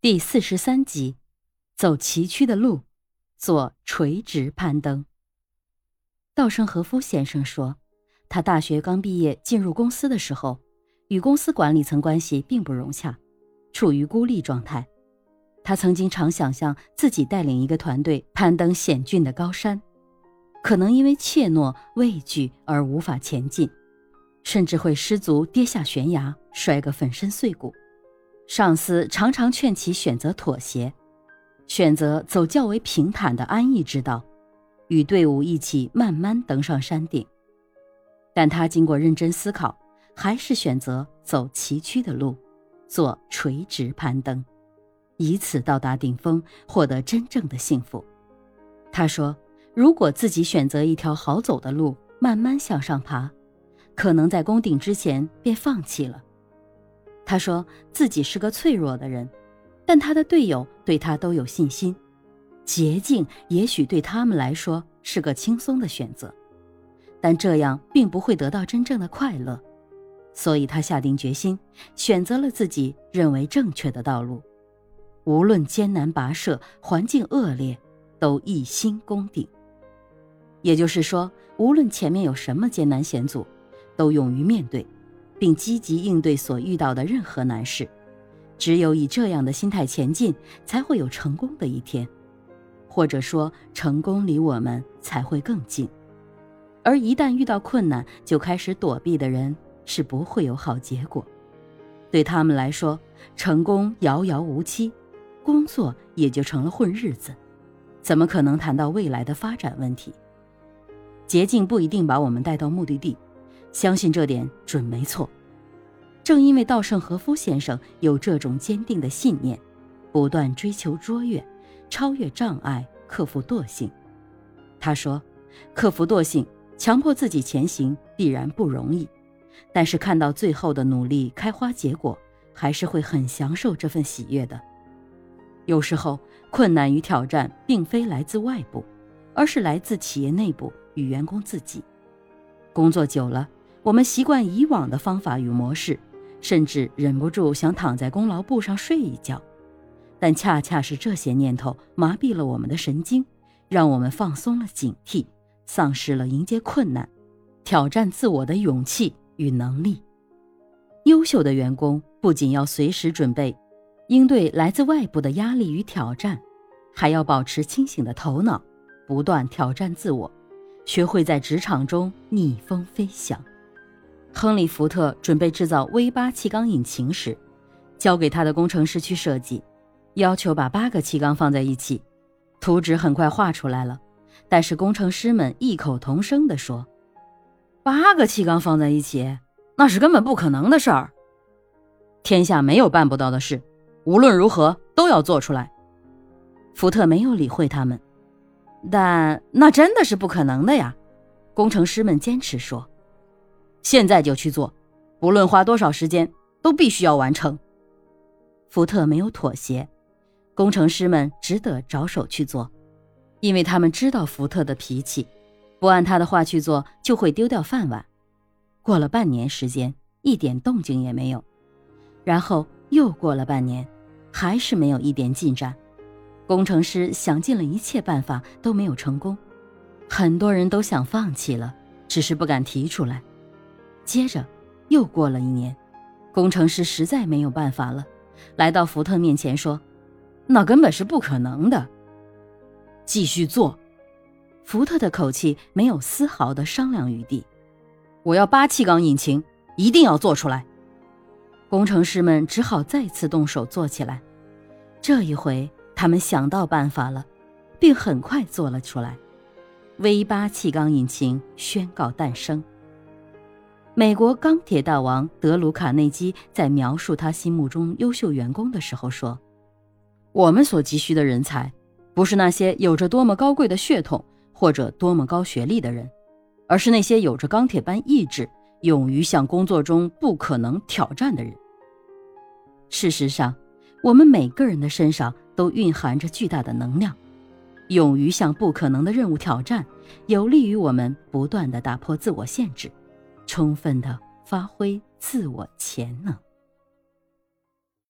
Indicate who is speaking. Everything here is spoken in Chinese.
Speaker 1: 第四十三集，走崎岖的路，做垂直攀登。稻盛和夫先生说，他大学刚毕业进入公司的时候，与公司管理层关系并不融洽，处于孤立状态。他曾经常想象自己带领一个团队攀登险峻的高山，可能因为怯懦畏惧而无法前进，甚至会失足跌下悬崖，摔个粉身碎骨。上司常常劝其选择妥协，选择走较为平坦的安逸之道，与队伍一起慢慢登上山顶。但他经过认真思考，还是选择走崎岖的路，做垂直攀登，以此到达顶峰，获得真正的幸福。他说：“如果自己选择一条好走的路，慢慢向上爬，可能在攻顶之前便放弃了。”他说自己是个脆弱的人，但他的队友对他都有信心。捷径也许对他们来说是个轻松的选择，但这样并不会得到真正的快乐。所以他下定决心，选择了自己认为正确的道路，无论艰难跋涉、环境恶劣，都一心攻顶。也就是说，无论前面有什么艰难险阻，都勇于面对。并积极应对所遇到的任何难事，只有以这样的心态前进，才会有成功的一天，或者说，成功离我们才会更近。而一旦遇到困难就开始躲避的人，是不会有好结果。对他们来说，成功遥遥无期，工作也就成了混日子，怎么可能谈到未来的发展问题？捷径不一定把我们带到目的地。相信这点准没错。正因为稻盛和夫先生有这种坚定的信念，不断追求卓越，超越障碍，克服惰性。他说：“克服惰性，强迫自己前行，必然不容易。但是看到最后的努力开花结果，还是会很享受这份喜悦的。有时候，困难与挑战并非来自外部，而是来自企业内部与员工自己。工作久了。”我们习惯以往的方法与模式，甚至忍不住想躺在功劳簿上睡一觉，但恰恰是这些念头麻痹了我们的神经，让我们放松了警惕，丧失了迎接困难、挑战自我的勇气与能力。优秀的员工不仅要随时准备应对来自外部的压力与挑战，还要保持清醒的头脑，不断挑战自我，学会在职场中逆风飞翔。亨利·福特准备制造 V 八气缸引擎时，交给他的工程师去设计，要求把八个气缸放在一起。图纸很快画出来了，但是工程师们异口同声地说：“八个气缸放在一起，那是根本不可能的事儿。天下没有办不到的事，无论如何都要做出来。”福特没有理会他们，但那真的是不可能的呀！工程师们坚持说。现在就去做，不论花多少时间，都必须要完成。福特没有妥协，工程师们只得着手去做，因为他们知道福特的脾气，不按他的话去做就会丢掉饭碗。过了半年时间，一点动静也没有，然后又过了半年，还是没有一点进展。工程师想尽了一切办法都没有成功，很多人都想放弃了，只是不敢提出来。接着，又过了一年，工程师实在没有办法了，来到福特面前说：“那根本是不可能的。”继续做。福特的口气没有丝毫的商量余地。我要八气缸引擎，一定要做出来。工程师们只好再次动手做起来。这一回，他们想到办法了，并很快做了出来。V 八气缸引擎宣告诞生。美国钢铁大王德鲁·卡内基在描述他心目中优秀员工的时候说：“我们所急需的人才，不是那些有着多么高贵的血统或者多么高学历的人，而是那些有着钢铁般意志、勇于向工作中不可能挑战的人。事实上，我们每个人的身上都蕴含着巨大的能量，勇于向不可能的任务挑战，有利于我们不断的打破自我限制。”充分的发挥自我潜能。